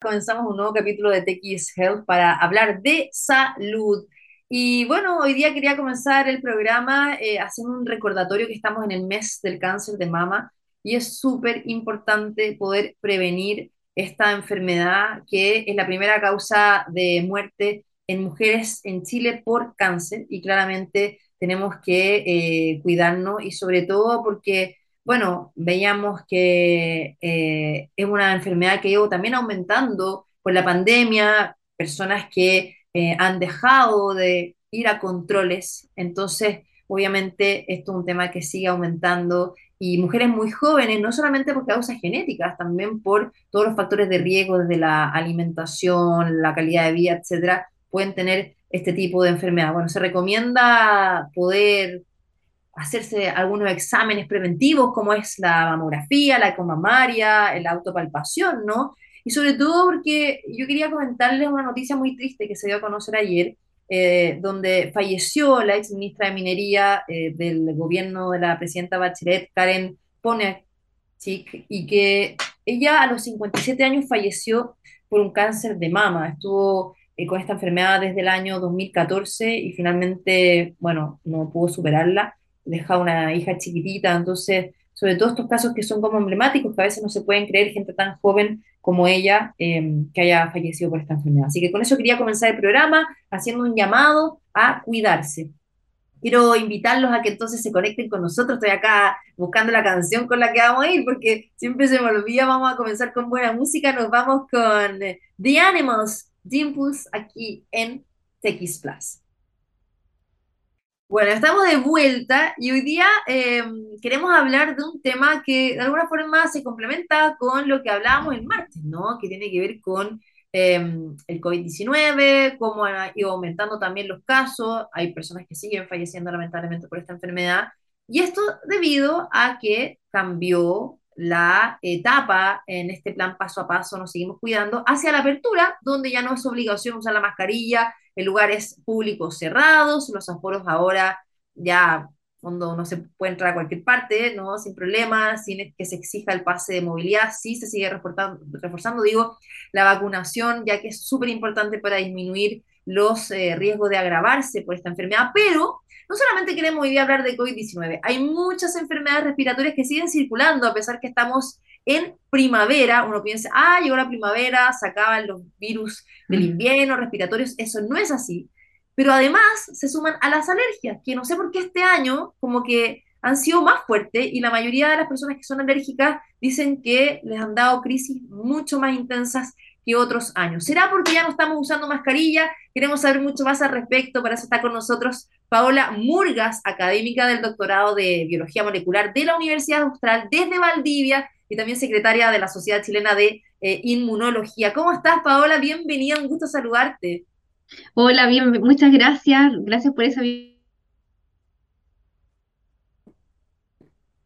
comenzamos un nuevo capítulo de TX Health para hablar de salud. Y bueno, hoy día quería comenzar el programa eh, haciendo un recordatorio que estamos en el mes del cáncer de mama y es súper importante poder prevenir esta enfermedad que es la primera causa de muerte en mujeres en Chile por cáncer y claramente tenemos que eh, cuidarnos y sobre todo porque bueno, veíamos que eh, es una enfermedad que ido también aumentando por la pandemia, personas que eh, han dejado de ir a controles, entonces obviamente esto es un tema que sigue aumentando y mujeres muy jóvenes, no solamente por causas genéticas, también por todos los factores de riesgo desde la alimentación, la calidad de vida, etcétera, pueden tener este tipo de enfermedad. Bueno, se recomienda poder hacerse algunos exámenes preventivos, como es la mamografía, la ecomamaria, la autopalpación, ¿no? Y sobre todo porque yo quería comentarles una noticia muy triste que se dio a conocer ayer, eh, donde falleció la ex ministra de Minería eh, del gobierno de la presidenta Bachelet, Karen Ponechik, y que ella a los 57 años falleció por un cáncer de mama. Estuvo eh, con esta enfermedad desde el año 2014 y finalmente, bueno, no pudo superarla deja una hija chiquitita, entonces, sobre todo estos casos que son como emblemáticos, que a veces no se pueden creer gente tan joven como ella em, que haya fallecido por esta enfermedad. Así que con eso quería comenzar el programa haciendo un llamado a cuidarse. Quiero invitarlos a que entonces se conecten con nosotros. Estoy acá buscando la canción con la que vamos a ir, porque siempre se me olvida. Vamos a comenzar con buena música. Nos vamos con The Animals, Dimples, aquí en TX Plus. Bueno, estamos de vuelta y hoy día em, queremos hablar de un tema que de alguna forma se complementa con lo que hablábamos el martes, ¿no? Que tiene que ver con em, el COVID-19, cómo han ido aumentando también los casos, hay personas que siguen falleciendo lamentablemente por esta enfermedad, y esto debido a que cambió la etapa en este plan paso a paso, nos seguimos cuidando, hacia la apertura, donde ya no es obligación usar la mascarilla, en lugares públicos cerrados, los aforos ahora ya cuando no se puede entrar a cualquier parte, ¿no? Sin problemas, sin que se exija el pase de movilidad, sí se sigue reforzando, reforzando digo, la vacunación, ya que es súper importante para disminuir los eh, riesgos de agravarse por esta enfermedad, pero no solamente queremos hoy día hablar de COVID-19, hay muchas enfermedades respiratorias que siguen circulando a pesar que estamos en primavera. Uno piensa, ah, llegó la primavera, se acaban los virus del invierno, respiratorios. Eso no es así. Pero además se suman a las alergias, que no sé por qué este año como que han sido más fuertes y la mayoría de las personas que son alérgicas dicen que les han dado crisis mucho más intensas que otros años. ¿Será porque ya no estamos usando mascarilla? Queremos saber mucho más al respecto. Para eso está con nosotros Paola Murgas, académica del doctorado de Biología Molecular de la Universidad Austral desde Valdivia y también secretaria de la Sociedad Chilena de eh, Inmunología. ¿Cómo estás, Paola? Bienvenida, un gusto saludarte. Hola, bien, muchas gracias. Gracias por esa.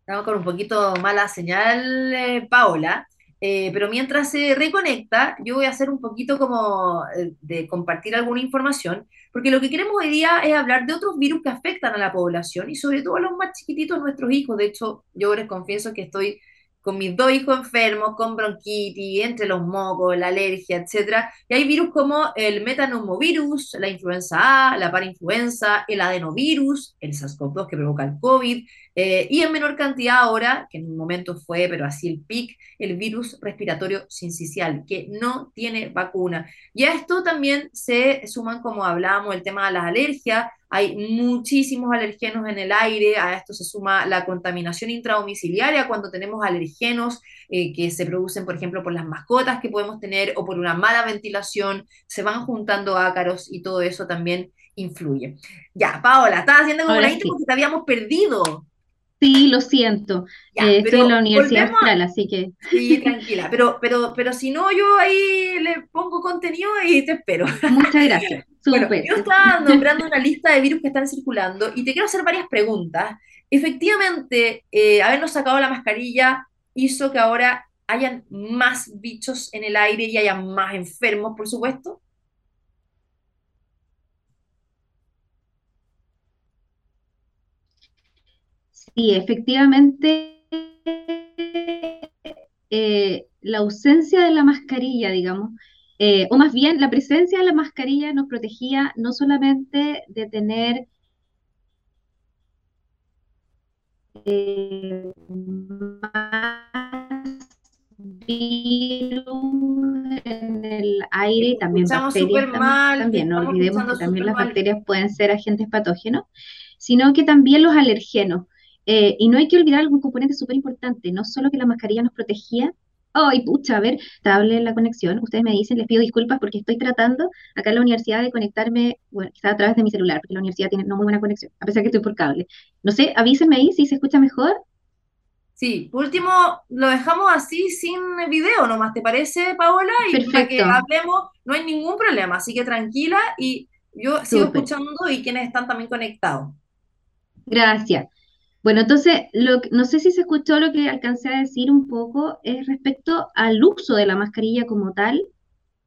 Estamos con un poquito mala señal, eh, Paola. Eh, pero mientras se reconecta, yo voy a hacer un poquito como eh, de compartir alguna información, porque lo que queremos hoy día es hablar de otros virus que afectan a la población y sobre todo a los más chiquititos, nuestros hijos. De hecho, yo les confieso que estoy con mis dos hijos enfermos, con bronquitis, entre los mocos, la alergia, etc. Y hay virus como el metanomovirus, la influenza A, la parainfluenza, el adenovirus, el SARS-CoV-2 que provoca el COVID, eh, y en menor cantidad ahora, que en un momento fue, pero así el PIC, el virus respiratorio sincicial, que no tiene vacuna. Y a esto también se suman, como hablábamos, el tema de las alergias, hay muchísimos alergenos en el aire, a esto se suma la contaminación intradomiciliaria cuando tenemos alergenos eh, que se producen, por ejemplo, por las mascotas que podemos tener o por una mala ventilación, se van juntando ácaros y todo eso también influye. Ya, Paola, estaba haciendo como la intro porque te habíamos perdido. Sí, lo siento. Eh, estoy en la Universidad Austral, así que. Sí, tranquila. Pero, pero, pero si no, yo ahí le pongo contenido y te espero. Muchas gracias. Bueno, yo estaba nombrando una lista de virus que están circulando y te quiero hacer varias preguntas. Efectivamente, eh, habernos sacado la mascarilla hizo que ahora hayan más bichos en el aire y haya más enfermos, por supuesto. Sí, efectivamente, eh, la ausencia de la mascarilla, digamos, eh, o más bien la presencia de la mascarilla nos protegía no solamente de tener eh, virus en el aire, también bacterias, también, no olvidemos que también las bacterias pueden ser agentes patógenos, sino que también los alergenos. Eh, y no hay que olvidar algún componente súper importante, no solo que la mascarilla nos protegía, Ay, pucha, a ver, estable la conexión. Ustedes me dicen, les pido disculpas porque estoy tratando acá en la universidad de conectarme, bueno, quizás a través de mi celular, porque la universidad tiene no muy buena conexión, a pesar que estoy por cable. No sé, avísenme ahí si se escucha mejor. Sí, por último, lo dejamos así sin video nomás, ¿te parece, Paola? Y para que hablemos, no hay ningún problema, así que tranquila y yo sigo escuchando y quienes están también conectados. Gracias. Bueno, entonces, lo, no sé si se escuchó lo que alcancé a decir un poco es respecto al uso de la mascarilla como tal,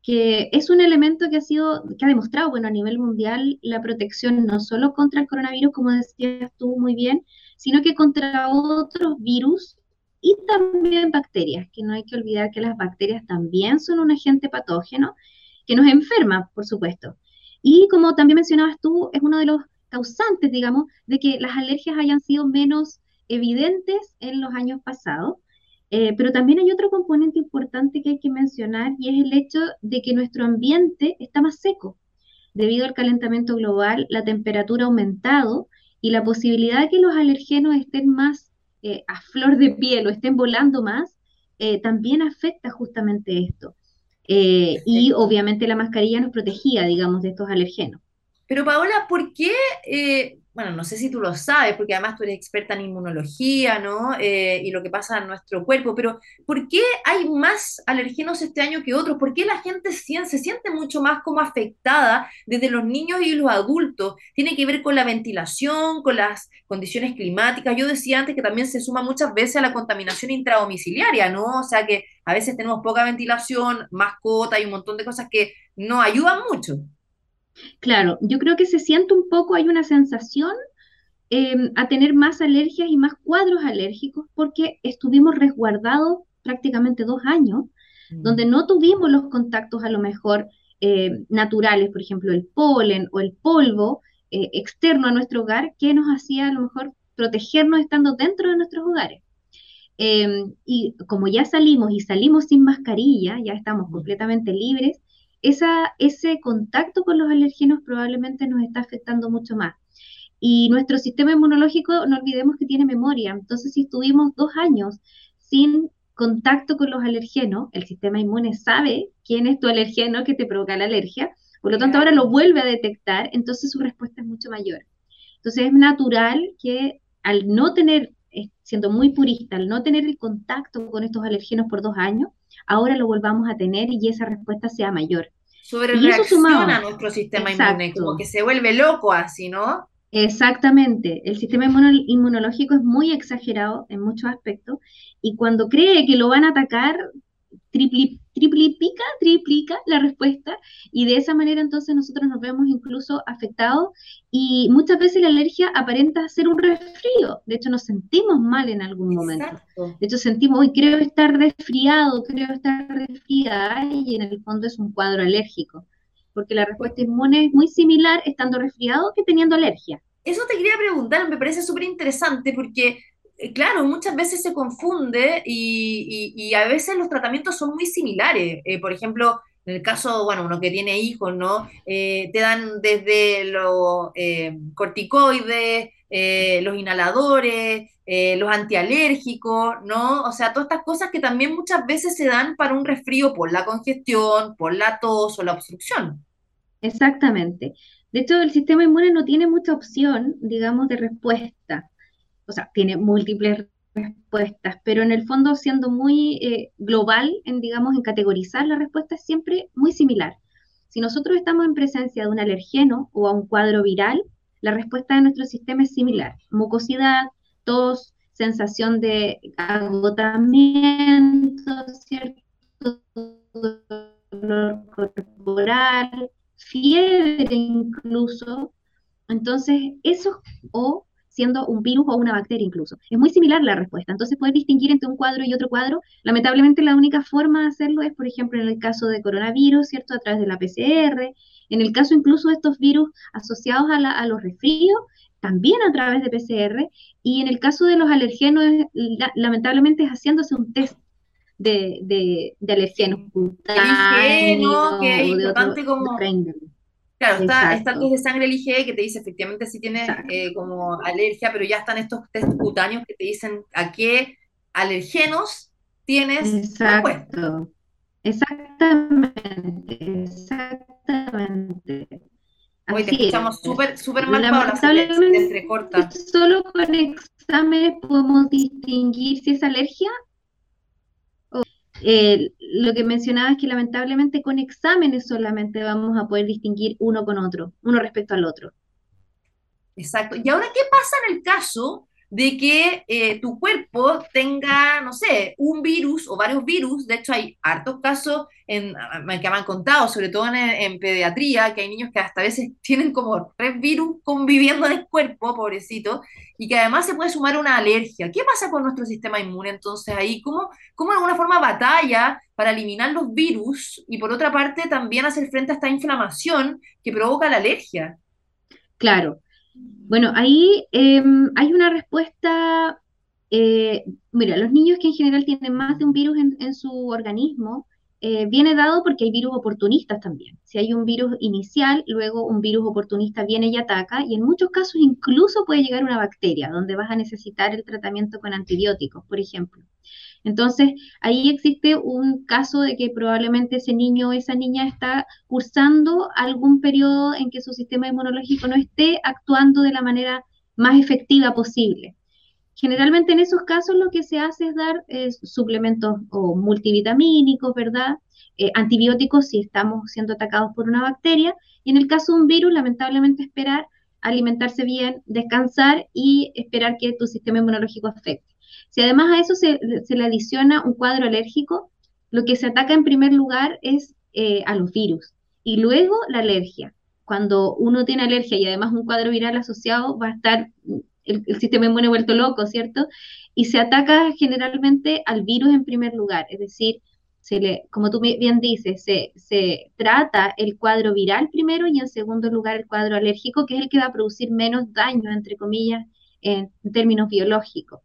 que es un elemento que ha sido, que ha demostrado, bueno, a nivel mundial la protección no solo contra el coronavirus, como decías tú muy bien, sino que contra otros virus y también bacterias, que no hay que olvidar que las bacterias también son un agente patógeno que nos enferma, por supuesto. Y como también mencionabas tú, es uno de los causantes, digamos, de que las alergias hayan sido menos evidentes en los años pasados. Eh, pero también hay otro componente importante que hay que mencionar y es el hecho de que nuestro ambiente está más seco. Debido al calentamiento global, la temperatura ha aumentado y la posibilidad de que los alergenos estén más eh, a flor de piel o estén volando más, eh, también afecta justamente esto. y obviamente la mascarilla nos protegía, digamos, de estos alergenos. Pero Paola, ¿por qué eh, bueno, no sé si tú lo sabes, porque además tú eres experta en inmunología, ¿no? Eh, y lo que pasa en nuestro cuerpo, pero ¿por qué hay más alergenos este año que otros? ¿Por qué la gente se siente mucho más como afectada desde los niños y los adultos? Tiene que ver con la ventilación, con las condiciones climáticas. Yo decía antes que también se suma muchas veces a la contaminación intradomiciliaria, ¿no? O sea que a veces tenemos poca ventilación, mascota y un montón de cosas que no ayudan mucho. Claro, yo creo que se siente un poco, hay una sensación em, a tener más alergias y más cuadros alérgicos porque estuvimos resguardados prácticamente dos años, mm. donde no tuvimos los contactos a lo mejor eh, naturales, por ejemplo, el polen o el polvo eh, externo a nuestro hogar, que nos hacía a lo mejor protegernos estando dentro de nuestros hogares. Em, y como ya salimos y salimos sin mascarilla, ya estamos mm. completamente libres, ese contacto con los alergenos probablemente nos está afectando mucho más. Y nuestro sistema inmunológico, no olvidemos que tiene memoria. Entonces, si estuvimos dos años sin contacto con los alergenos, el sistema inmune sabe quién es tu alergeno que te provoca la alergia, por lo tanto ahora lo vuelve a detectar, entonces su respuesta es mucho mayor. Entonces es natural que al no tener, eh, siendo muy purista, al no tener el contacto con estos alergenos por dos años, ahora lo volvamos a tener y esa respuesta sea mayor. Sobre reacciona nuestro sistema inmune, como que se vuelve loco así, ¿no? Exactamente, el sistema inmunológico es muy exagerado en muchos aspectos y cuando cree que lo van a atacar, triplica, triplica la respuesta y de esa manera entonces nosotros nos vemos incluso afectados y muchas veces la alergia aparenta ser un resfrío, de hecho nos sentimos mal en algún momento, de hecho sentimos, hoy creo estar resfriado, creo estar resfriada y en el fondo es un cuadro alérgico, porque la respuesta inmune es muy similar estando resfriado que teniendo alergia. Eso te quería preguntar, me parece súper interesante porque claro, muchas veces se confunde y, a veces los tratamientos son muy similares. Eh, por ejemplo, en el caso, bueno, uno que tiene hijos, ¿no? Eh, te dan desde los corticoides, los inhaladores, los antialérgicos, ¿no? O sea, todas estas cosas que también muchas veces se dan para un resfrío por la congestión, por la tos o la obstrucción. Exactamente. De hecho, el sistema inmune no tiene mucha opción, digamos, de respuesta o sea, tiene múltiples respuestas, pero en el fondo siendo muy eh, global en, digamos, en categorizar la respuesta es siempre muy similar. Si nosotros estamos en presencia de un alergeno o a un cuadro viral, la respuesta de nuestro sistema es similar. Mucosidad, tos, sensación de agotamiento, ¿cierto? dolor corporal, fiebre incluso. Entonces, eso o siendo un virus o una bacteria incluso. Es muy similar la respuesta. Entonces, poder distinguir entre un cuadro y otro cuadro, lamentablemente la única forma de hacerlo es, por ejemplo, en el caso de coronavirus, ¿cierto? A través de la PCR, en el caso incluso de estos virus asociados a, los resfríos, también a través de PCR, y en el caso de los alergenos, lamentablemente es haciéndose un test de, de, de alergenos cutáneos que es importante como... Claro, está, está, el test de sangre IgE que te dice efectivamente si tienes eh, como alergia, pero ya están estos test cutáneos que te dicen a qué alergenos tienes. Exacto. Exactamente, exactamente. Hoy te escuchamos súper súper mal, Paola, se entrecorta. Solo con exámenes podemos distinguir si es alergia eh, lo que mencionaba es que lamentablemente con exámenes solamente vamos a poder distinguir uno con otro, uno respecto al otro. Exacto. ¿Y ahora qué pasa en el caso de que eh, tu cuerpo tenga, no sé, un virus o varios virus. De hecho, hay hartos casos en, que me han contado, sobre todo en, pediatría, que hay niños que hasta a veces tienen como tres virus conviviendo en el cuerpo, pobrecito, y que además se puede sumar una alergia. ¿Qué pasa con nuestro sistema inmune entonces ahí? ¿Cómo, cómo de alguna forma batalla para eliminar los virus y por otra parte también hacer frente a esta inflamación que provoca la alergia? Claro, bueno, ahí em, hay una respuesta, eh, mira, los niños que en general tienen más de un virus en, su organismo, eh, viene dado porque hay virus oportunistas también. Si hay un virus inicial, luego un virus oportunista viene y ataca, y en muchos casos incluso puede llegar una bacteria, donde vas a necesitar el tratamiento con antibióticos, por ejemplo. Entonces, ahí existe un caso de que probablemente ese niño o esa niña está cursando algún periodo en que su sistema inmunológico no esté actuando de la manera más efectiva posible. Generalmente en esos casos lo que se hace es dar eh, suplementos o multivitamínicos, ¿verdad? Eh, antibióticos si estamos siendo atacados por una bacteria. Y en el caso de un virus, lamentablemente esperar alimentarse bien, descansar y esperar que tu sistema inmunológico afecte. Si además a eso se, le adiciona un cuadro alérgico, lo que se ataca en primer lugar es eh, a los virus y luego la alergia. Cuando uno tiene alergia y además un cuadro viral asociado, va a estar el, sistema inmune vuelto loco, ¿cierto? Y se ataca generalmente al virus en primer lugar, es decir, se le, como tú bien dices, se, se, trata el cuadro viral primero y en segundo lugar el cuadro alérgico, que es el que va a producir menos daño, entre comillas, en términos biológicos.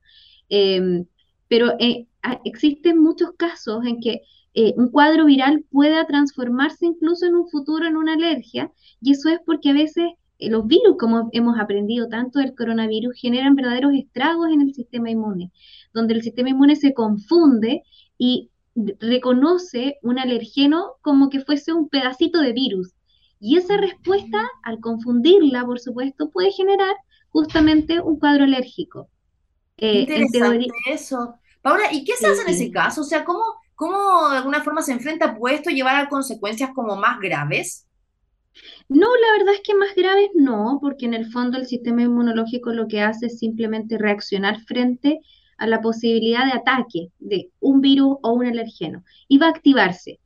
Em, pero eh, existen muchos casos en que eh, un cuadro viral pueda transformarse incluso en un futuro en una alergia, y eso es porque a veces eh, los virus, como hemos aprendido tanto del coronavirus, generan verdaderos estragos en el sistema inmune, donde el sistema inmune se confunde y reconoce un alergeno como que fuese un pedacito de virus. Y esa respuesta, al confundirla, por supuesto, puede generar justamente un cuadro alérgico. Eh, Interesante eso. Paula, ¿y qué se hace en ese caso? O sea, ¿cómo, ¿cómo de alguna forma se enfrenta? ¿Puede esto llevar a consecuencias como más graves? No, la verdad es que más graves no, porque en el fondo el sistema inmunológico lo que hace es simplemente reaccionar frente a la posibilidad de ataque de un virus o un alergeno y va a activarse.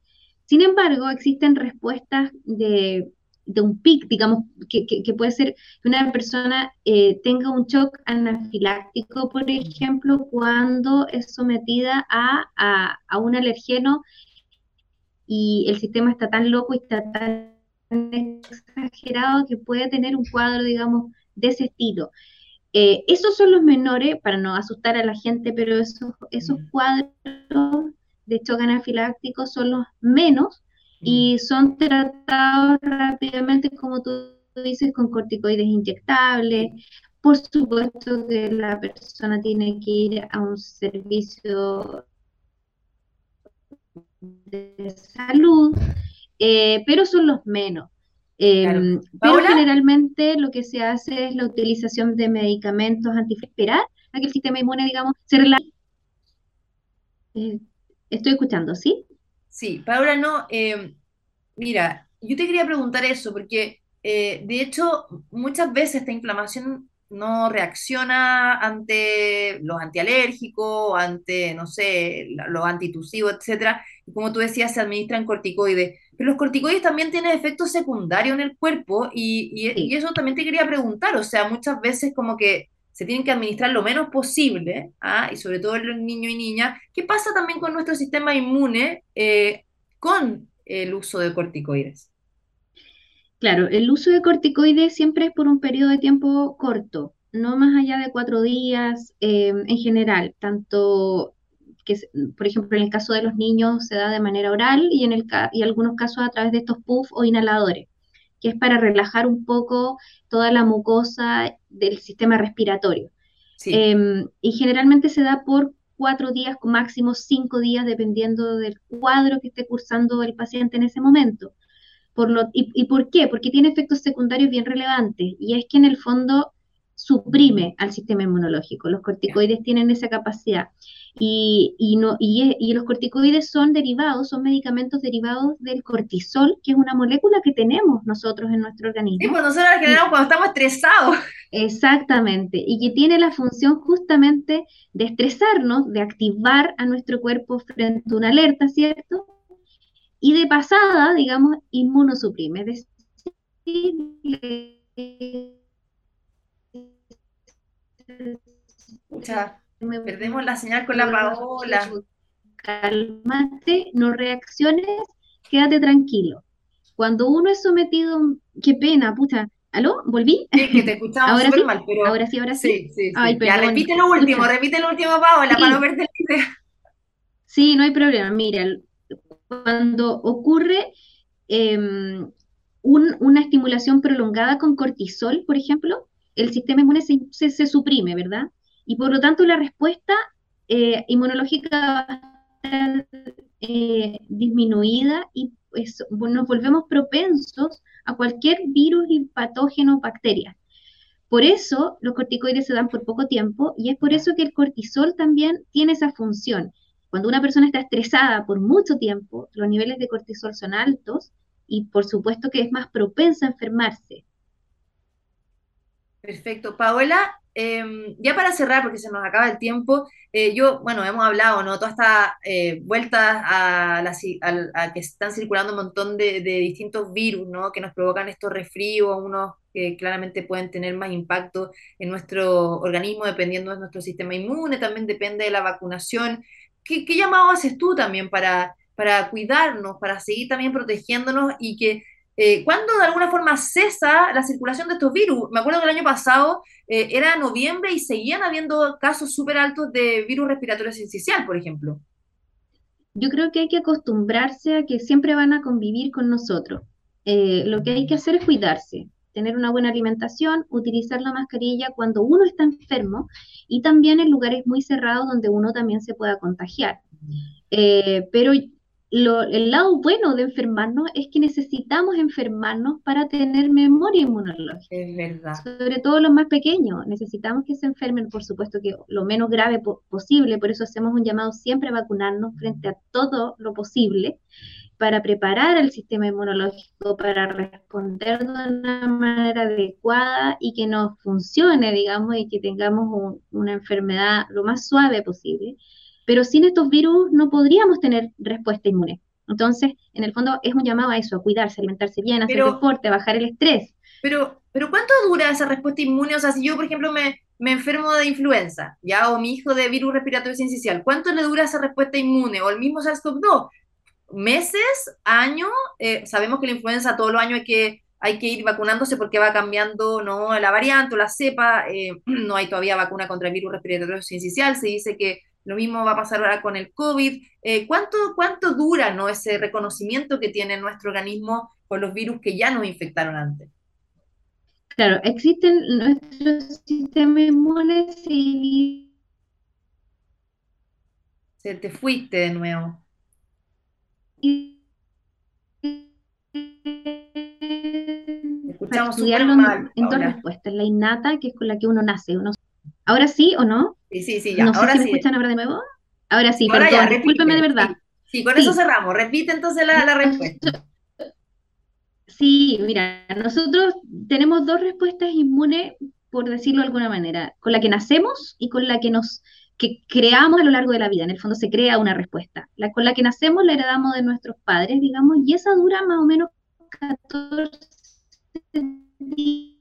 Sin embargo, existen respuestas de de un pic, digamos, que, puede ser que una persona eh, tenga un shock anafiláctico, por ejemplo, cuando es sometida a, un alergeno y el sistema está tan loco y está tan exagerado que puede tener un cuadro, digamos, de ese estilo. Eh, esos son los menores, para no asustar a la gente, pero esos, esos cuadros de shock anafiláctico son los menos y son tratados rápidamente, como tú dices, con corticoides inyectables. Por supuesto que la persona tiene que ir a un servicio de salud, eh, pero son los menos. Em, pero generalmente lo que se hace es la utilización de medicamentos esperar a que el sistema inmune, digamos, se relaje. Eh, estoy escuchando, ¿sí? Sí, Paula, no, eh, mira, yo te quería preguntar eso, porque eh, de hecho muchas veces esta inflamación no reacciona ante los antialérgicos, ante, no sé, los antitusivos, etcétera, y como tú decías, se administran corticoides. Pero los corticoides también tienen efectos secundarios en el cuerpo, y, y eso también te quería preguntar, o sea, muchas veces como que se tienen que administrar lo menos posible, ¿ah? y sobre todo en los niños y niñas. ¿Qué pasa también con nuestro sistema inmune eh, con el uso de corticoides? Claro, el uso de corticoides siempre es por un periodo de tiempo corto, no más allá de cuatro días eh, en general, tanto que, por ejemplo, en el caso de los niños se da de manera oral y en el, y algunos casos a través de estos puff o inhaladores, que es para relajar un poco toda la mucosa del sistema respiratorio. Em, y generalmente se da por cuatro días, máximo cinco días, dependiendo del cuadro que esté cursando el paciente en ese momento. Por lo, y, ¿Y por qué? Porque tiene efectos secundarios bien relevantes. Y es que en el fondo suprime al sistema inmunológico. Los corticoides tienen esa capacidad. Y, no, y, los corticoides son derivados, son medicamentos derivados del cortisol, que es una molécula que tenemos nosotros en nuestro organismo. Sí, pues nosotros la generamos cuando estamos estresados. Exactamente, y que tiene la función justamente de estresarnos, de activar a nuestro cuerpo frente a una alerta, ¿cierto? Y de pasada, digamos, inmunosuprime, es decir, perdemos la señal con la Paola. Cálmate, no reacciones, quédate tranquilo. Cuando uno es sometido, qué pena, pucha. ¿Aló? ¿Volví? Sí, que te escuchamos súper mal, pero... Ahora sí, ahora sí. Sí, sí, sí. ya, repite lo último, repite lo último, Paola, para no perder la idea. Sí, no hay problema. Mira, cuando ocurre em, una estimulación prolongada con cortisol, por ejemplo, el sistema inmune se, suprime, ¿verdad? Y por lo tanto la respuesta eh, inmunológica va a estar eh, disminuida y pues, nos volvemos propensos a cualquier virus y patógeno o bacteria. Por eso los corticoides se dan por poco tiempo y es por eso que el cortisol también tiene esa función. Cuando una persona está estresada por mucho tiempo, los niveles de cortisol son altos y por supuesto que es más propensa a enfermarse. Perfecto. Paola, em, ya para cerrar, porque se nos acaba el tiempo, eh, yo, bueno, hemos hablado, ¿no? Todas estas eh, vueltas a, a, que están circulando un montón de, distintos virus, ¿no? Que nos provocan estos resfríos, unos que claramente pueden tener más impacto en nuestro organismo dependiendo de nuestro sistema inmune, también depende de la vacunación. ¿Qué, qué llamado haces tú también para, para cuidarnos, para seguir también protegiéndonos y que eh, ¿cuándo de alguna forma cesa la circulación de estos virus? Me acuerdo que el año pasado eh, era noviembre y seguían habiendo casos súper altos de virus respiratorio sincicial, por ejemplo. Yo creo que hay que acostumbrarse a que siempre van a convivir con nosotros. Eh, lo que hay que hacer es cuidarse, tener una buena alimentación, utilizar la mascarilla cuando uno está enfermo y también en lugares muy cerrados donde uno también se pueda contagiar. pero el lado bueno de enfermarnos es que necesitamos enfermarnos para tener memoria inmunológica. Es verdad. Sobre todo los más pequeños. Necesitamos que se enfermen, por supuesto que lo menos grave posible. Por eso hacemos un llamado siempre a vacunarnos frente a todo lo posible para preparar el sistema inmunológico para responder de una manera adecuada y que nos funcione, digamos, y que tengamos una enfermedad lo más suave posible pero sin estos virus no podríamos tener respuesta inmune. Entonces, en el fondo es un llamado a eso, a cuidarse, alimentarse bien, hacer deporte, bajar el estrés. Pero, pero ¿cuánto dura esa respuesta inmune? O sea, si yo, por ejemplo, me, me enfermo de influenza, ya, o mi hijo de virus respiratorio sincicial, ¿cuánto le dura esa respuesta inmune? O el mismo SARS-CoV-2, meses, años, eh, sabemos que la influenza todos los años hay que, hay que ir vacunándose porque va cambiando ¿no? la variante o la cepa, eh, no hay todavía vacuna contra el virus respiratorio sincicial, se dice que lo mismo va a pasar ahora con el COVID. Eh, ¿cuánto, ¿Cuánto dura ¿no? ese reconocimiento que tiene nuestro organismo con los virus que ya nos infectaron antes? Claro, existen nuestro sistema inmune Se te fuiste de nuevo. Escuchamos súper mal. En dos respuestas, la innata, que es con la que uno nace. Uno... ¿Ahora sí o no? Sí, sí, sí, ya. No ahora sé si me escuchan ahora de nuevo. Ahora sí, ahora perdón, discúlpeme de verdad. Sí, con eso cerramos. Repite entonces la, respuesta. Sí, mira, nosotros tenemos dos respuestas inmunes, por decirlo de alguna manera, con la que nacemos y con la que nos que creamos a lo largo de la vida. En el fondo se crea una respuesta. La con la que nacemos la heredamos de nuestros padres, digamos, y esa dura más o menos 14 días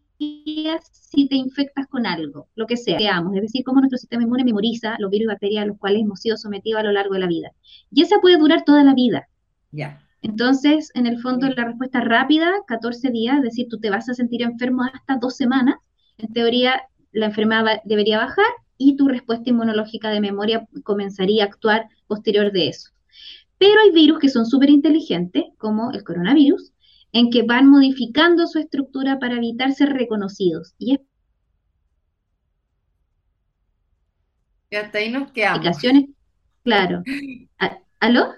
si te infectas con algo, lo que sea, veamos, es decir, cómo nuestro sistema inmune memoriza los virus y bacterias a los cuales hemos sido sometidos a lo largo de la vida. Y esa puede durar toda la vida. Ya. Entonces, en el fondo, la respuesta rápida, 14 días, es decir, tú te vas a sentir enfermo hasta dos semanas. En teoría, la enfermedad debería bajar y tu respuesta inmunológica de memoria comenzaría a actuar posterior de eso. Pero hay virus que son súper inteligentes, como el coronavirus, en que van modificando su estructura para evitar ser reconocidos. Y y hasta ahí nos quedamos. Claro. ¿Aló?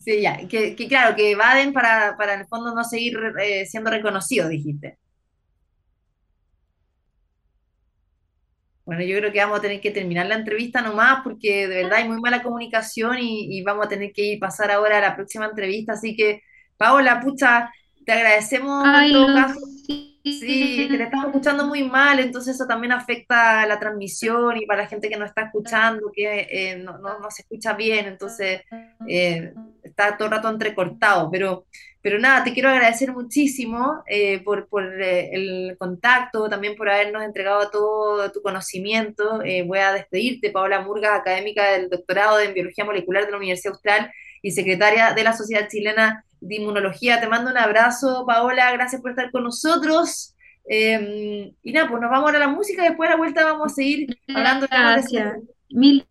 Sí, ya, que, claro, que evaden para, para en el fondo no seguir eh, siendo reconocidos, dijiste. Bueno, yo creo que vamos a tener que terminar la entrevista nomás porque de verdad hay muy mala comunicación y, vamos a tener que ir pasar ahora a la próxima entrevista. Así que, Paola, pucha, te agradecemos en todo caso. Sí, que te estamos escuchando muy mal, entonces eso también afecta la transmisión y para la gente que no está escuchando, que eh, no, no, se escucha bien, entonces eh, está todo el rato entrecortado. Pero, pero nada, te quiero agradecer muchísimo eh, por, por el contacto, también por habernos entregado todo tu conocimiento. voy a despedirte, Paola Murga, académica del doctorado en Biología Molecular de la Universidad Austral y secretaria de la Sociedad Chilena de Inmunología. Te mando un abrazo, Paola, gracias por estar con nosotros. Em, y nada, pues nos vamos ahora a la música, después de la vuelta vamos a seguir hablando. Gracias. Mil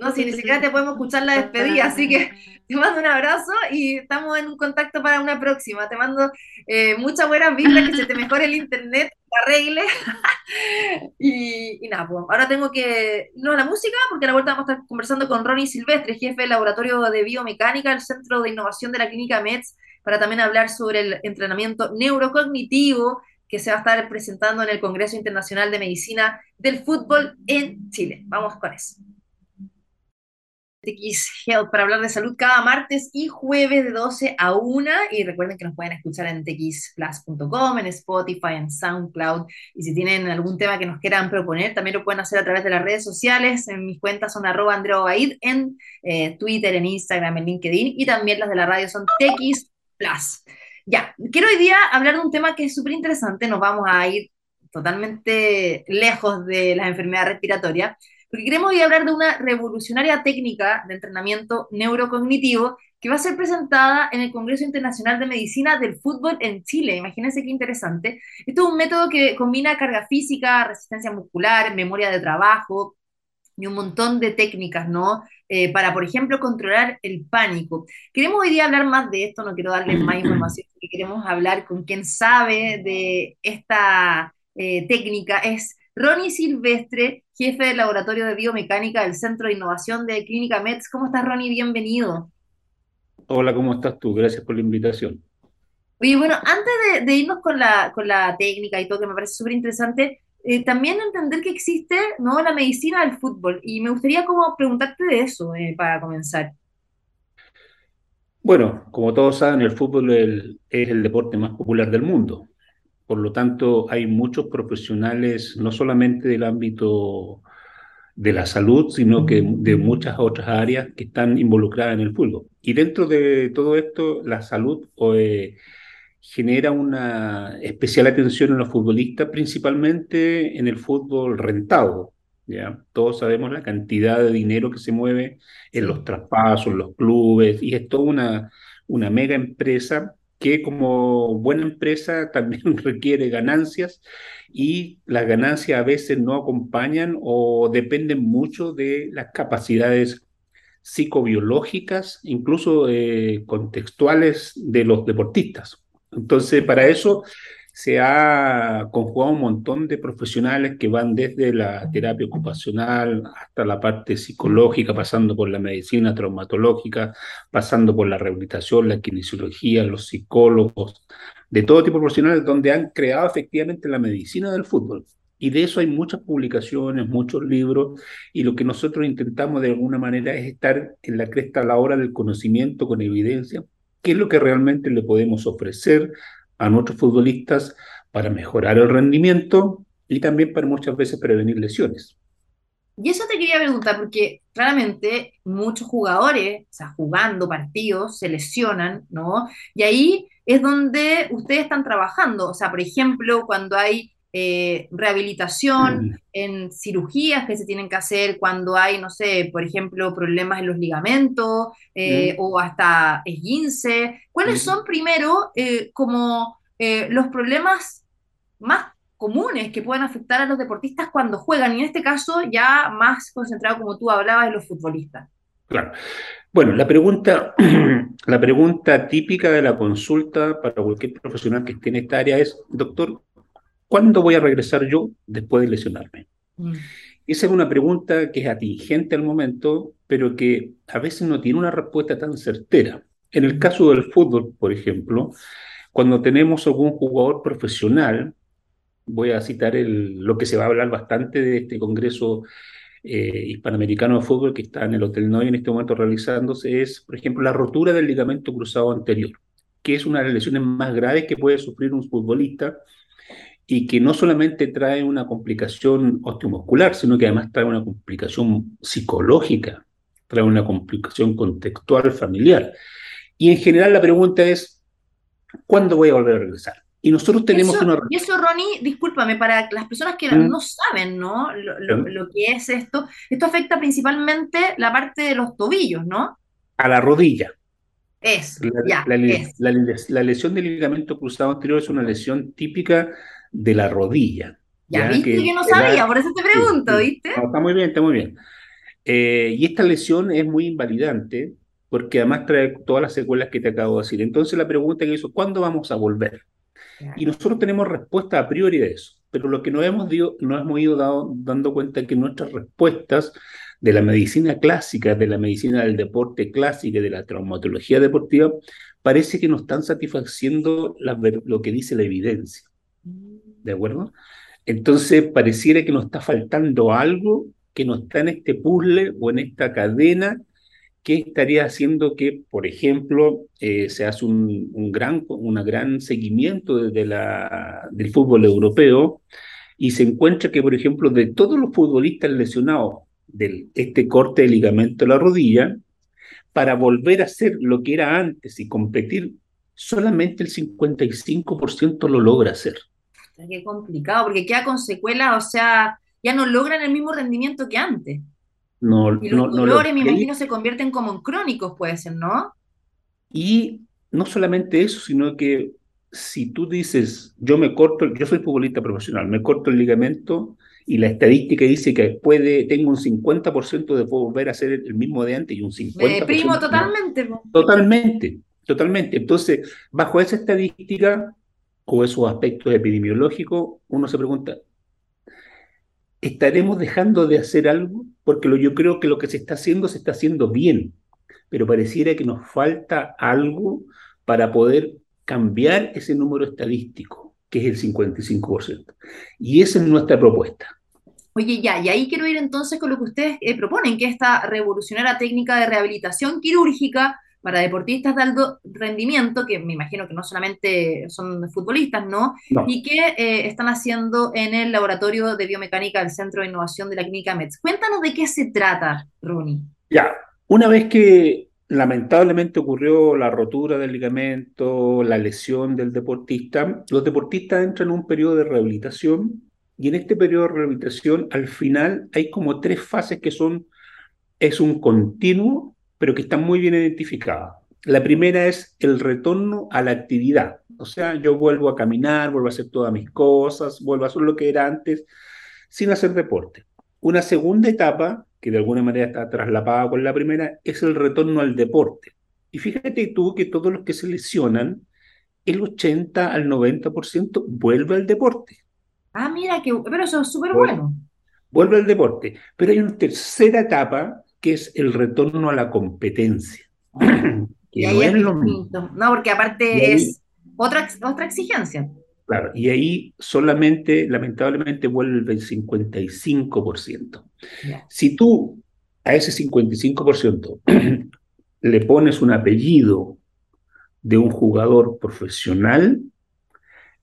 no, si ni siquiera te podemos escuchar la despedida, así que te mando un abrazo y estamos en un contacto para una próxima. Te mando eh, muchas buenas vibras, que se te mejore el internet, te arregle. y, nada, pues ahora tengo que no la música, porque a la vuelta vamos a estar conversando con Ronnie Silvestre, jefe del Laboratorio de Biomecánica del Centro de Innovación de la Clínica MEDS, para también hablar sobre el entrenamiento neurocognitivo que se va a estar presentando en el Congreso Internacional de Medicina del Fútbol en Chile. Vamos con eso. TX Health para hablar de salud cada martes y jueves de 12 a 1 y recuerden que nos pueden escuchar en txplus.com, en Spotify, en SoundCloud. Y si tienen algún tema que nos quieran proponer también lo pueden hacer a través de las redes sociales, en mis cuentas son arroba en eh, Twitter, en Instagram, en LinkedIn. Y también las de la radio son TX Plus. Ya, quiero hoy día hablar de un tema que es súper interesante, nos vamos a ir totalmente lejos de las enfermedades respiratorias porque queremos hoy hablar de una revolucionaria técnica de entrenamiento neurocognitivo que va a ser presentada en el Congreso Internacional de Medicina del Fútbol en Chile. Imagínense qué interesante. Esto es un método que combina carga física, resistencia muscular, memoria de trabajo y un montón de técnicas, ¿no? Eh, para, por ejemplo, controlar el pánico. Queremos hoy día hablar más de esto, no quiero darles más información, porque queremos hablar con quien sabe de esta eh, técnica. Es Ronnie Silvestre, jefe del Laboratorio de Biomecánica del Centro de Innovación de Clínica MEDS. ¿Cómo estás, Ronnie? Bienvenido. Hola, ¿cómo estás tú? Gracias por la invitación. Oye, bueno, antes de, irnos con la, con la técnica y todo, que me parece súper interesante, eh, también entender que existe ¿no? la medicina del fútbol. Y me gustaría como preguntarte de eso eh, para comenzar. Bueno, como todos saben, el fútbol es el deporte más popular del mundo. Por lo tanto, hay muchos profesionales, no solamente del ámbito de la salud, sino que de muchas otras áreas que están involucradas en el fútbol. Y dentro de todo esto, la salud eh, genera una especial atención en los futbolistas, principalmente en el fútbol rentado. ¿ya? Todos sabemos la cantidad de dinero que se mueve en los traspasos, en los clubes, y es toda una, una mega empresa que como buena empresa también requiere ganancias y las ganancias a veces no acompañan o dependen mucho de las capacidades psicobiológicas, incluso eh, contextuales de los deportistas. Entonces, para eso se ha conjugado un montón de profesionales que van desde la terapia ocupacional hasta la parte psicológica, pasando por la medicina traumatológica, pasando por la rehabilitación, la kinesiología, los psicólogos, de todo tipo de profesionales donde han creado efectivamente la medicina del fútbol. Y de eso hay muchas publicaciones, muchos libros, y lo que nosotros intentamos de alguna manera es estar en la cresta a la hora del conocimiento con evidencia, qué es lo que realmente le podemos ofrecer a nuestros futbolistas para mejorar el rendimiento y también para muchas veces prevenir lesiones. Y eso te quería preguntar, porque claramente muchos jugadores, o sea, jugando partidos, se lesionan, ¿no? Y ahí es donde ustedes están trabajando. O sea, por ejemplo, cuando hay eh, rehabilitación, en cirugías que se tienen que hacer cuando hay, no sé, por ejemplo, problemas en los ligamentos eh, o hasta esguince. ¿Cuáles son primero eh, como los problemas más comunes que pueden afectar a los deportistas cuando juegan? Y en este caso ya más concentrado, como tú hablabas, en los futbolistas. Claro. Bueno, la pregunta, la pregunta típica de la consulta para cualquier profesional que esté en esta área es, doctor, ¿Cuándo voy a regresar yo después de lesionarme? Mm. Esa es una pregunta que es atingente al momento, pero que a veces no tiene una respuesta tan certera. En el caso del fútbol, por ejemplo, cuando tenemos algún jugador profesional, voy a citar el, lo que se va a hablar bastante de este Congreso eh, Hispanoamericano de Fútbol que está en el Hotel Noy en este momento realizándose, es, por ejemplo, la rotura del ligamento cruzado anterior, que es una de las lesiones más graves que puede sufrir un futbolista y que no solamente trae una complicación osteomuscular, sino que además trae una complicación psicológica, trae una complicación contextual familiar. Y en general la pregunta es, ¿cuándo voy a volver a regresar? Y nosotros tenemos una... Y eso, Ronnie, discúlpame, para las personas que mm. no saben, ¿no? Lo, lo, que es esto, esto afecta principalmente la parte de los tobillos, ¿no? A la rodilla. Es, la, ya, la, es. la, lesión del ligamento cruzado anterior es una lesión típica de la rodilla. Ya, viste que, no sabía, por eso te pregunto, ¿viste? está muy bien, está muy bien. Eh, y esta lesión es muy invalidante porque además trae todas las secuelas que te acabo de decir. Entonces la pregunta es eso, ¿cuándo vamos a volver? Y nosotros tenemos respuesta a priori de eso, pero lo que nos hemos, dio, nos hemos ido dando cuenta es que nuestras respuestas de la medicina clásica, de la medicina del deporte clásica y de la traumatología deportiva, parece que no están satisfaciendo lo que dice la evidencia. ¿de acuerdo? Entonces pareciera que nos está faltando algo que no está en este puzzle o en esta cadena que estaría haciendo que, por ejemplo, eh, se hace un, gran, una gran seguimiento desde la, del fútbol europeo y se encuentra que, por ejemplo, de todos los futbolistas lesionados de este corte de ligamento de la rodilla, para volver a ser lo que era antes y competir, solamente el 55% lo logra hacer. Qué complicado, porque queda con secuelas, o sea, ya no logran el mismo rendimiento que antes. No, y los no, dolores, me imagino, se convierten como en crónicos, puede ser, ¿no? Y no solamente eso, sino que si tú dices, yo me corto, yo soy futbolista profesional, me corto el ligamento y la estadística dice que puede, tengo un 50% de volver a ser el mismo de antes y un 50%. Me deprimo totalmente. Totalmente, totalmente. Entonces, bajo esa estadística, o esos aspectos epidemiológicos, uno se pregunta, ¿estaremos dejando de hacer algo? Porque lo, yo creo que lo que se está haciendo se está haciendo bien, pero pareciera que nos falta algo para poder cambiar ese número estadístico, que es el 55%. Y esa es nuestra propuesta. Oye, ya, y ahí quiero ir entonces con lo que ustedes eh, proponen, que esta revolucionaria técnica de rehabilitación quirúrgica para deportistas de alto rendimiento, que me imagino que no solamente son futbolistas, ¿no? Y que eh, están haciendo en el laboratorio de biomecánica del Centro de Innovación de la Clínica METS. Cuéntanos de qué se trata, Ronnie. Ya, una vez que lamentablemente ocurrió la rotura del ligamento, la lesión del deportista, los deportistas entran en un periodo de rehabilitación y en este periodo de rehabilitación al final hay como tres fases que son, es un continuo pero que están muy bien identificadas. La primera es el retorno a la actividad. O sea, yo vuelvo a caminar, vuelvo a hacer todas mis cosas, vuelvo a hacer lo que era antes, sin hacer deporte. Una segunda etapa, que de alguna manera está traslapada con la primera, es el retorno al deporte. Y fíjate tú que todos los que se lesionan, el 80 al 90% vuelve al deporte. Ah, mira, que, pero eso es súper bueno. Vuelve al deporte. Pero hay una tercera etapa que es el retorno a la competencia. y ahí es lo mismo. No, porque aparte es otra, otra exigencia. Claro, y ahí solamente, lamentablemente, vuelve el 55%. Si tú a ese 55% le pones un apellido de un jugador profesional,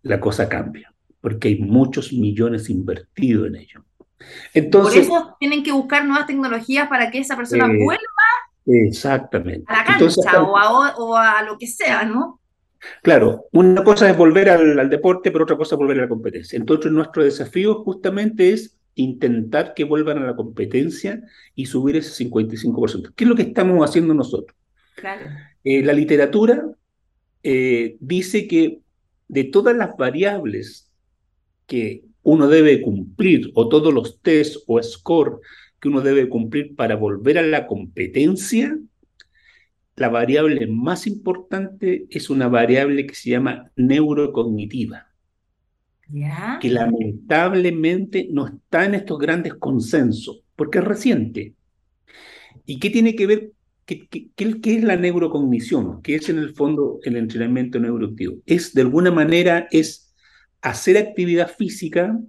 la cosa cambia, porque hay muchos millones invertidos en ello. Entonces, Por eso tienen que buscar nuevas tecnologías para que esa persona eh, vuelva exactamente. a la cancha o, a, lo que sea, ¿no? Claro, una cosa es volver al, deporte, pero otra cosa es volver a la competencia. Entonces, nuestro desafío justamente es intentar que vuelvan a la competencia y subir ese 55%. ¿Qué es lo que estamos haciendo nosotros? Eh, la literatura eh, dice que de todas las variables que uno debe cumplir, o todos los test o score que uno debe cumplir para volver a la competencia, la variable más importante es una variable que se llama neurocognitiva, que lamentablemente no está en estos grandes consensos, porque es reciente. ¿Y qué tiene que ver? ¿Qué, es la neurocognición? ¿Qué es en el fondo el entrenamiento neuroactivo? Es, de alguna manera, es hacer actividad física,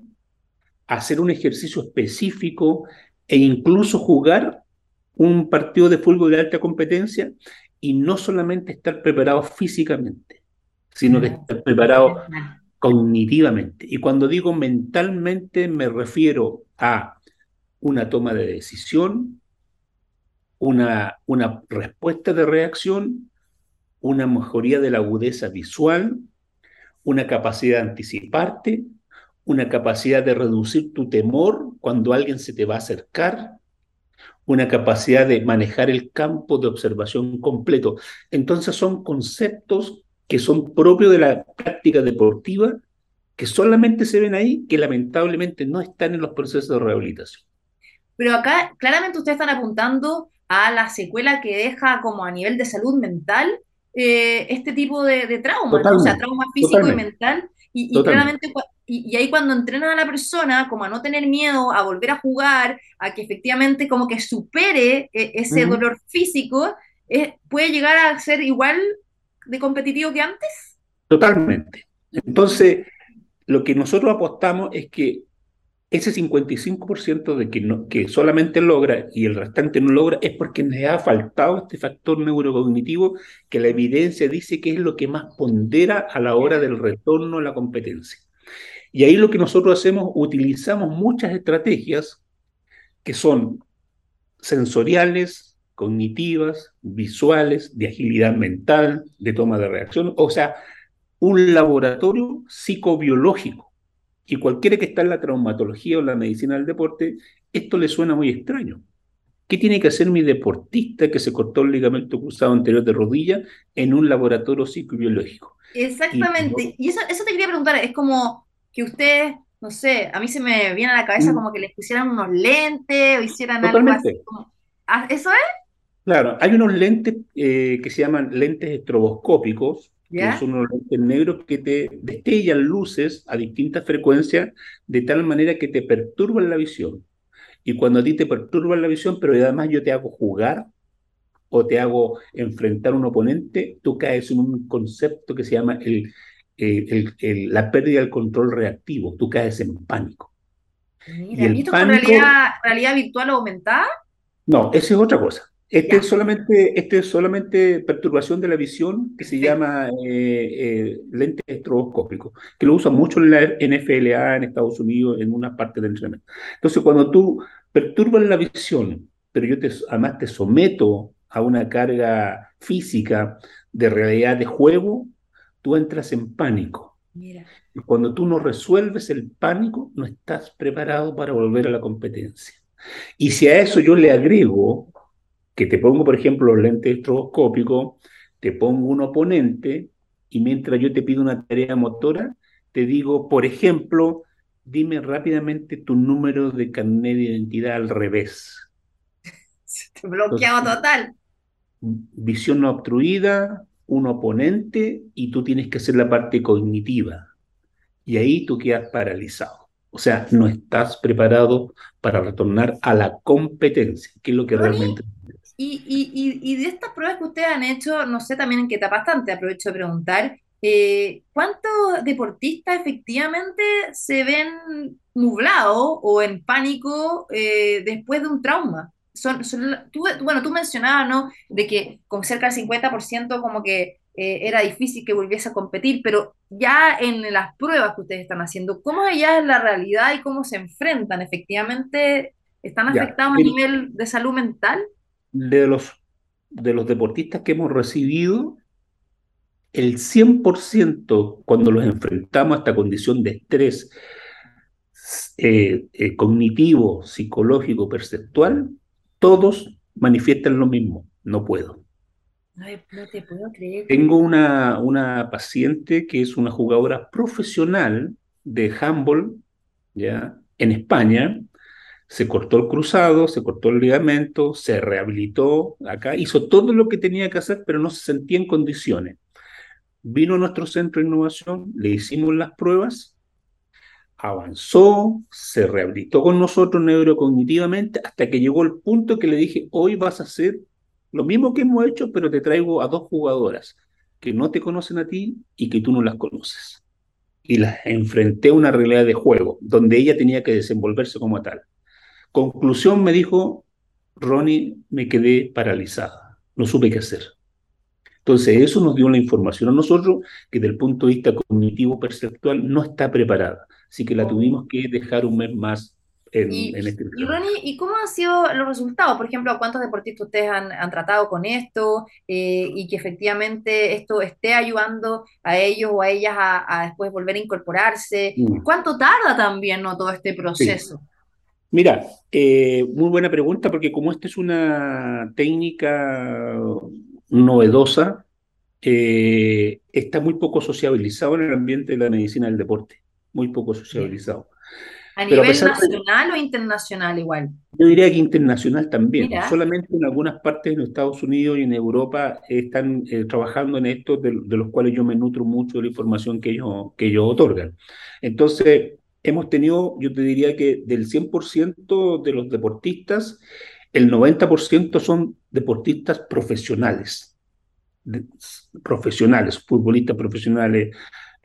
hacer un ejercicio específico e incluso jugar un partido de fútbol de alta competencia y no solamente estar preparado físicamente, sino que estar preparado cognitivamente. Y cuando digo mentalmente me refiero a una toma de decisión, una, una respuesta de reacción, una mejoría de la agudeza visual, una capacidad de anticiparte, una capacidad de reducir tu temor cuando alguien se te va a acercar, una capacidad de manejar el campo de observación completo. Entonces son conceptos que son propios de la práctica deportiva, que solamente se ven ahí, que lamentablemente no están en los procesos de rehabilitación. Pero acá claramente ustedes están apuntando a la secuela que deja como a nivel de salud mental eh, este tipo de, trauma, o sea, trauma físico y mental. Y, claramente y, ahí cuando entrenan a la persona como a no tener miedo, a volver a jugar, a que efectivamente como que supere e, ese dolor físico, eh, puede llegar a ser igual de competitivo que antes. Totalmente. Entonces, lo que nosotros apostamos es que ese 55% de que, no, que solamente logra y el restante no logra es porque le ha faltado este factor neurocognitivo que la evidencia dice que es lo que más pondera a la hora del retorno a la competencia. Y ahí lo que nosotros hacemos, utilizamos muchas estrategias que son sensoriales, cognitivas, visuales, de agilidad mental, de toma de reacción, o sea, un laboratorio psicobiológico. Y cualquiera que está en la traumatología o la medicina del deporte, esto le suena muy extraño. ¿Qué tiene que hacer mi deportista que se cortó el ligamento cruzado anterior de rodilla en un laboratorio psicobiológico? Exactamente. Y, eso, eso te quería preguntar, es como, que ustedes, no sé, a mí se me viene a la cabeza mm. como que les pusieran unos lentes o hicieran algo así. ¿Ah, ¿Eso es? Claro, hay unos lentes eh, que se llaman lentes estroboscópicos, que son unos lentes negros que te destellan luces a distintas frecuencias de tal manera que te perturban la visión. Y cuando a ti te perturban la visión, pero además yo te hago jugar o te hago enfrentar a un oponente, tú caes en un concepto que se llama el eh, la pérdida del control reactivo, tú caes en pánico. Mira, y, esto pánico, realidad, realidad, virtual aumentada? No, esa es otra cosa. Este es, solamente, este es solamente perturbación de la visión que se llama eh, eh, lente estroboscópico, que lo usan mucho en la NFLA en Estados Unidos en una parte del entrenamiento. Entonces, cuando tú perturbas la visión, pero yo te, además te someto a una carga física de realidad de juego, tú entras en pánico. Y cuando tú no resuelves el pánico, no estás preparado para volver a la competencia. Y si a eso yo le agrego que te pongo, por ejemplo, los lentes estroboscópicos, te pongo un oponente y mientras yo te pido una tarea motora, te digo, por ejemplo, dime rápidamente tu número de carnet de identidad al revés. Te bloqueado total. Visión no obstruida, un oponente y tú tienes que hacer la parte cognitiva. Y ahí tú quedas paralizado. O sea, no estás preparado para retornar a la competencia, que es lo que realmente... Y, y, y, de estas pruebas que ustedes han hecho, no sé también en qué etapa están, te aprovecho de preguntar, eh, ¿cuántos deportistas efectivamente se ven nublados o en pánico eh, después de un trauma? son, bueno, tú mencionabas, ¿no? De que con cerca del 50% como que eh, era difícil que volviese a competir, pero ya en las pruebas que ustedes están haciendo, ¿cómo ya es la realidad y cómo se enfrentan? ¿Efectivamente están afectados a nivel de salud mental? De los, de los deportistas que hemos recibido, el 100% cuando los enfrentamos a esta condición de estrés eh, eh, cognitivo, psicológico, perceptual, todos manifiestan lo mismo, no puedo. No, te puedo creer. Tengo una, una paciente que es una jugadora profesional de handball, ¿ya? En España, se cortó el cruzado, se cortó el ligamento, se rehabilitó acá, hizo todo lo que tenía que hacer, pero no se sentía en condiciones. Vino a nuestro centro de innovación, le hicimos las pruebas, avanzó, se rehabilitó con nosotros neurocognitivamente, hasta que llegó el punto que le dije, hoy vas a hacer lo mismo que hemos hecho, pero te traigo a dos jugadoras que no te conocen a ti y que tú no las conoces. Y las enfrenté a una realidad de juego, donde ella tenía que desenvolverse como tal. Conclusión, me dijo, Ronnie, me quedé paralizada, no supe qué hacer. Entonces, eso nos dio la información a nosotros que desde el punto de vista cognitivo perceptual no está preparada. Así que la tuvimos que dejar un mes más en, y, este y Ronnie, ¿y cómo han sido los resultados? Por ejemplo, ¿cuántos deportistas ustedes han, tratado con esto eh, y que efectivamente esto esté ayudando a ellos o a ellas a, después volver a incorporarse? Mm. ¿Cuánto tarda también ¿no? todo este proceso? Mira, eh, muy buena pregunta porque como esta es una técnica novedosa, eh, está muy poco sociabilizado en el ambiente de la medicina del deporte, muy poco sociabilizado. ¿A nivel nacional o internacional igual? Yo diría que internacional también. Solamente en algunas partes de Estados Unidos y en Europa están eh, trabajando en esto, de, los cuales yo me nutro mucho de la información que ellos, que ellos otorgan. Entonces, hemos tenido, yo te diría que del 100% de los deportistas, el 90% son deportistas profesionales, profesionales, futbolistas profesionales,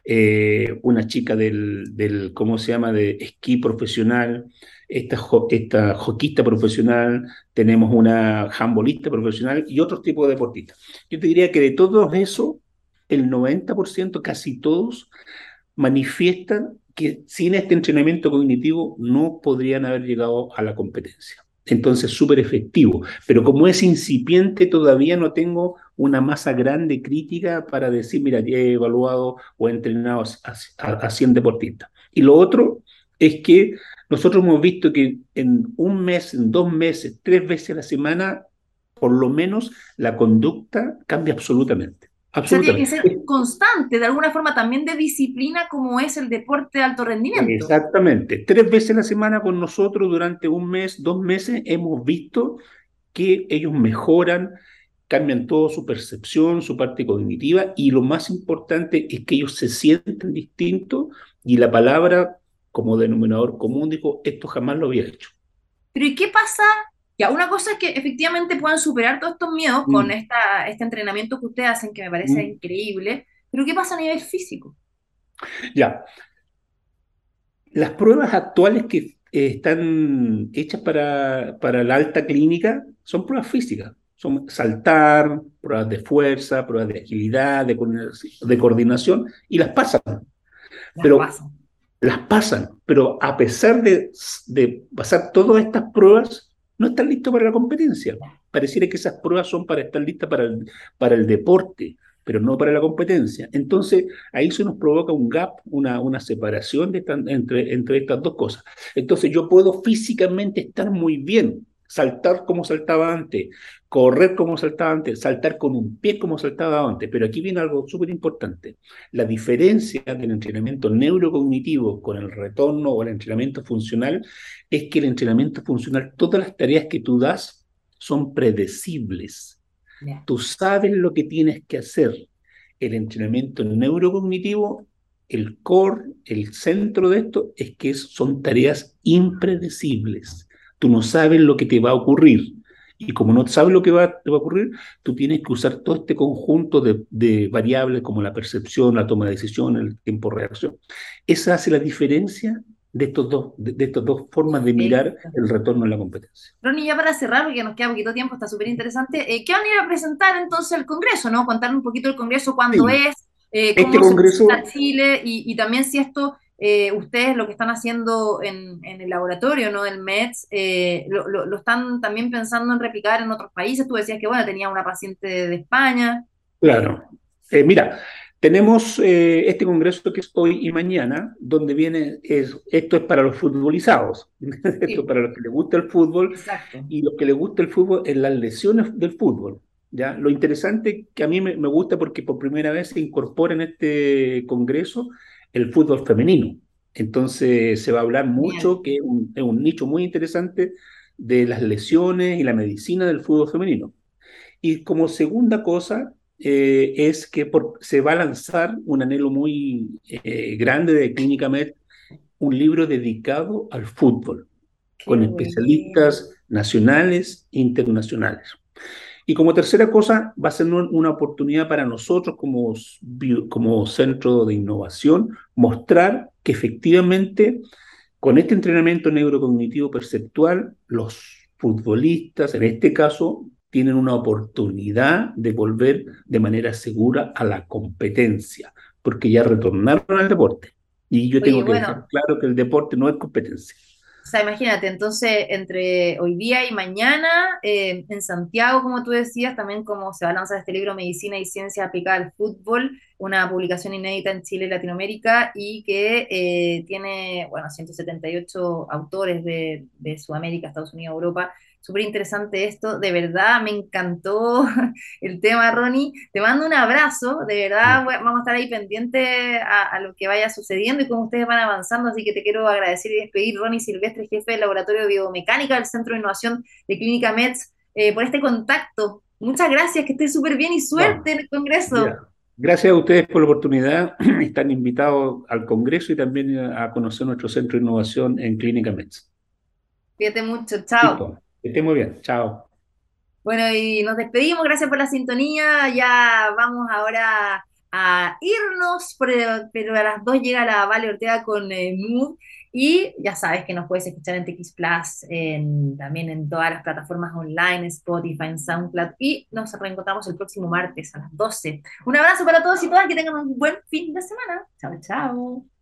eh, una chica del, del, ¿cómo se llama?, de esquí profesional, esta, esta hockeyista profesional, tenemos una handbolista profesional y otros tipos de deportistas. Yo te diría que de todos eso, el 90%, casi todos, manifiestan que sin este entrenamiento cognitivo no podrían haber llegado a la competencia. Entonces, súper efectivo. Pero como es incipiente, todavía no tengo una masa grande crítica para decir, mira, he evaluado o he entrenado a, 100 deportistas. Y lo otro es que nosotros hemos visto que en un mes, en dos meses, tres veces a la semana, por lo menos la conducta cambia absolutamente. O sea, tiene que ser constante, de alguna forma también de disciplina como es el deporte de alto rendimiento. Exactamente. Tres veces a la semana con nosotros durante un mes, dos meses, hemos visto que ellos mejoran, cambian todo su percepción, su parte cognitiva y lo más importante es que ellos se sienten distintos y la palabra como denominador común dijo, esto jamás lo había hecho. Pero ¿y qué pasa ya, una cosa es que efectivamente puedan superar todos estos miedos con mm. esta, este entrenamiento que ustedes hacen, que me parece mm. increíble, pero ¿qué pasa a nivel físico? Ya. Las pruebas actuales que eh, están hechas para, para la alta clínica son pruebas físicas. Son saltar, pruebas de fuerza, pruebas de agilidad, de, de coordinación, y las pasan. pero pasan. las pasan, pero a pesar de, de pasar todas estas pruebas, no están listos para la competencia. Pareciera que esas pruebas son para estar listas para el, para el deporte, pero no para la competencia. Entonces, ahí se nos provoca un gap, una, una separación de entre, entre estas dos cosas. Entonces, yo puedo físicamente estar muy bien, saltar como saltaba antes, correr como saltaba antes, saltar con un pie como saltaba antes. Pero aquí viene algo súper importante. La diferencia del entrenamiento neurocognitivo con el retorno o el entrenamiento funcional es que el entrenamiento funcional, todas las tareas que tú das son predecibles. Tú sabes lo que tienes que hacer. El entrenamiento neurocognitivo, el core, el centro de esto, es que son tareas impredecibles. Tú no sabes lo que te va a ocurrir. Y como no sabes lo que va, te va a ocurrir, tú tienes que usar todo este conjunto de, variables como la percepción, la toma de decisión, el tiempo de reacción. Esa hace la diferencia de, estos dos, de, estas dos formas de mirar el retorno a la competencia. Ronnie, ya para cerrar, porque nos queda poquito tiempo, está súper interesante, eh, ¿qué van a ir a presentar entonces el Congreso? ¿no? Contar un poquito el Congreso, cuándo es, eh, cómo este Congreso... Chile y, y también si esto eh, ustedes lo que están haciendo en, el laboratorio ¿no? del MEDS, eh, lo, están también pensando en replicar en otros países. Tú decías que, bueno, tenía una paciente de, España. Claro. Eh, mira, Tenemos eh, este congreso que es hoy y mañana, donde viene, es, esto es para los futbolizados, esto es para los que les gusta el fútbol y los que les gusta el fútbol en las lesiones del fútbol. ¿ya? Lo interesante que a mí me, gusta porque por primera vez se incorpora en este congreso el fútbol femenino. Entonces se va a hablar mucho, que es un, es un nicho muy interesante de las lesiones y la medicina del fútbol femenino. Y como segunda cosa, eh, es que se va a lanzar un anhelo muy eh, grande de Clínica Med, un libro dedicado al fútbol, con especialistas nacionales e internacionales. Y como tercera cosa, va a ser una oportunidad para nosotros como, como centro de innovación mostrar que efectivamente con este entrenamiento neurocognitivo perceptual, los futbolistas, en este caso, tienen una oportunidad de volver de manera segura a la competencia, porque ya retornaron al deporte. Y yo tengo que dejar claro que el deporte no es competencia. O sea, imagínate, entonces entre hoy día y mañana eh, en Santiago, como tú decías, también como se va a lanzar este libro Medicina y Ciencia aplicada al fútbol, una publicación inédita en Chile y Latinoamérica y que eh, tiene, bueno, 178 autores de, de Sudamérica, Estados Unidos, Europa, súper interesante esto, de verdad me encantó el tema, Ronnie. Te mando un abrazo, de verdad vamos a estar ahí pendientes a, lo que vaya sucediendo y cómo ustedes van avanzando, así que te quiero agradecer y despedir, Ronnie Silvestre, jefe del Laboratorio de Biomecánica del Centro de Innovación de Clínica MEDS, eh, por este contacto. Muchas gracias, que estés súper bien y suerte en el Congreso. Gracias a ustedes por la oportunidad. Están invitados al Congreso y también a conocer nuestro centro de innovación en Clínica MEDS. Cuídate mucho, chao. Que esté muy bien, chao. Bueno, y nos despedimos, gracias por la sintonía. Ya vamos ahora a irnos, pero a las dos llega la Vale Ortega con eh, Mood. Y ya sabes que nos puedes escuchar en TX Plus, también en todas las plataformas online, Spotify, en SoundCloud. Y nos reencontramos el próximo martes a las 12. Un abrazo para todos y todas, que tengan un buen fin de semana. Chao, chao.